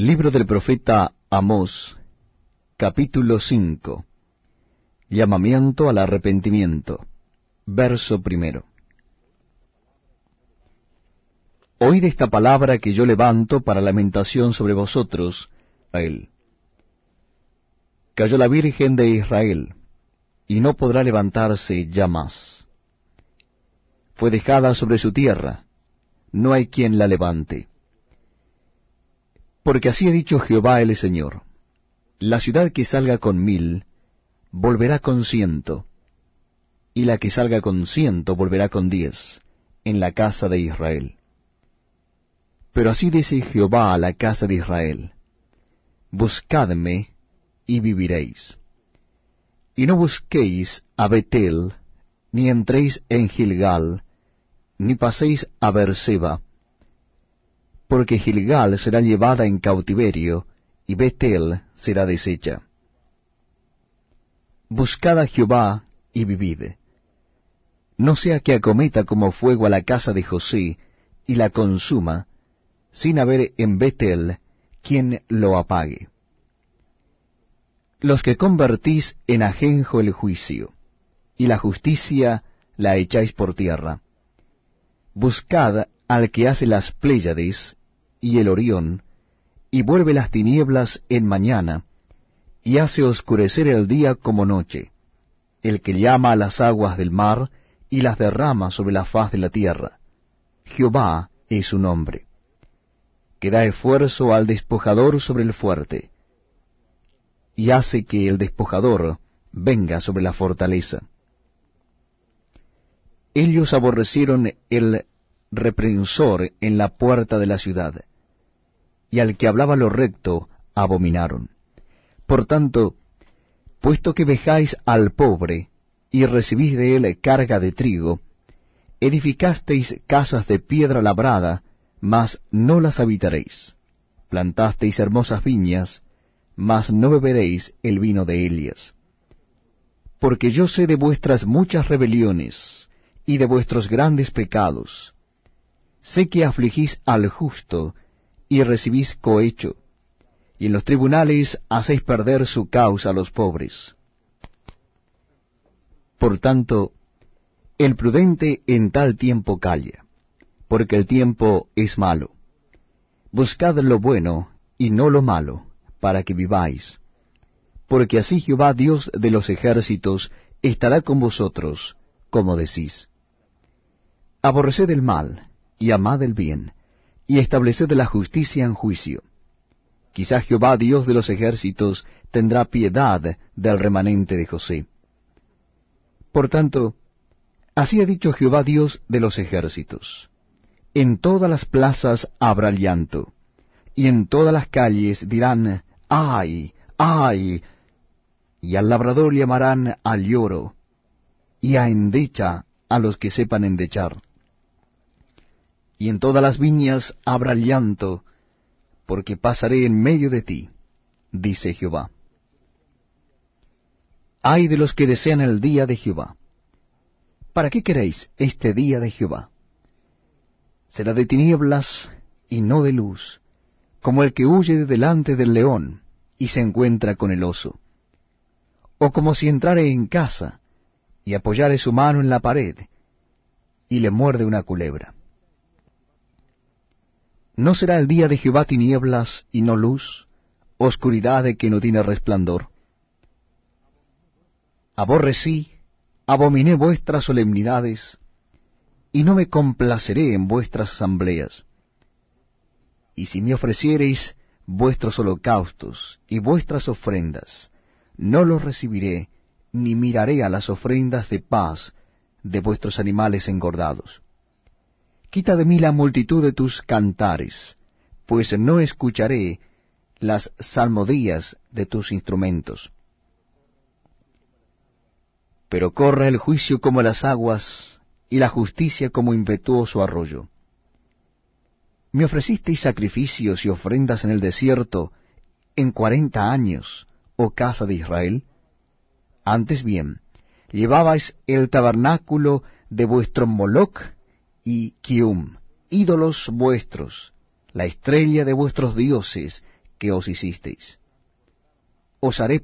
Libro del profeta Amós, capítulo 5. Llamamiento al arrepentimiento. Verso primero. Oíd esta palabra que yo levanto para lamentación sobre vosotros, Israel. Cayó la Virgen de Israel, y no podrá levantarse ya más. Fue dejada sobre su tierra, no hay quien la levante. Porque así ha dicho Jehová el Señor, la ciudad que salga con mil, volverá con ciento, y la que salga con ciento volverá con diez, en la casa de Israel. Pero así dice Jehová a la casa de Israel, Buscadme y viviréis. Y no busquéis a Betel, ni entréis en Gilgal, ni paséis a Berseba, porque Gilgal será llevada en cautiverio, y Betel será deshecha. Buscad a Jehová y vivid. No sea que acometa como fuego a la casa de José, y la consuma, sin haber en Betel quien lo apague. Los que convertís en ajenjo el juicio, y la justicia la echáis por tierra. Buscad al que hace las Pléyades y el Orión, y vuelve las tinieblas en mañana, y hace oscurecer el día como noche, el que llama a las aguas del mar y las derrama sobre la faz de la tierra. Jehová es su nombre, que da esfuerzo al despojador sobre el fuerte, y hace que el despojador venga sobre la fortaleza. Ellos aborrecieron el reprensor en la puerta de la ciudad, y al que hablaba lo recto abominaron. Por tanto, puesto que vejáis al pobre, y recibís de él carga de trigo, edificasteis casas de piedra labrada, mas no las habitaréis. Plantasteis hermosas viñas, mas no beberéis el vino de ellas. Porque yo sé de vuestras muchas rebeliones, y de vuestros grandes pecados. Sé que afligís al justo, y recibís cohecho, y en los tribunales hacéis perder su causa a los pobres. Por tanto, el prudente en tal tiempo calla, porque el tiempo es malo. Buscad lo bueno y no lo malo, para que viváis. Porque así Jehová Dios de los ejércitos estará con vosotros, como decís. Aborreced el mal y amad el bien y estableced la justicia en juicio. Quizá Jehová Dios de los ejércitos tendrá piedad del remanente de José. Por tanto, así ha dicho Jehová Dios de los ejércitos. En todas las plazas habrá llanto, y en todas las calles dirán, ay, ay, y al labrador llamarán al lloro, y a endecha a los que sepan endechar y en todas las viñas habrá llanto, porque pasaré en medio de ti, dice Jehová. Ay de los que desean el día de Jehová. ¿Para qué queréis este día de Jehová? Será de tinieblas y no de luz, como el que huye de delante del león y se encuentra con el oso, o como si entrare en casa y apoyare su mano en la pared y le muerde una culebra. ¿No será el día de Jehová tinieblas y no luz, oscuridad de que no tiene resplandor? Aborrecí, abominé vuestras solemnidades, y no me complaceré en vuestras asambleas. Y si me ofreciereis vuestros holocaustos y vuestras ofrendas, no los recibiré, ni miraré a las ofrendas de paz de vuestros animales engordados. Quita de mí la multitud de tus cantares, pues no escucharé las salmodías de tus instrumentos. Pero corra el juicio como las aguas, y la justicia como impetuoso arroyo. Me ofrecisteis sacrificios y ofrendas en el desierto en cuarenta años, oh casa de Israel. Antes bien, llevabais el tabernáculo de vuestro Moloch y Kium, ídolos vuestros, la estrella de vuestros dioses, que os hicisteis. Os haré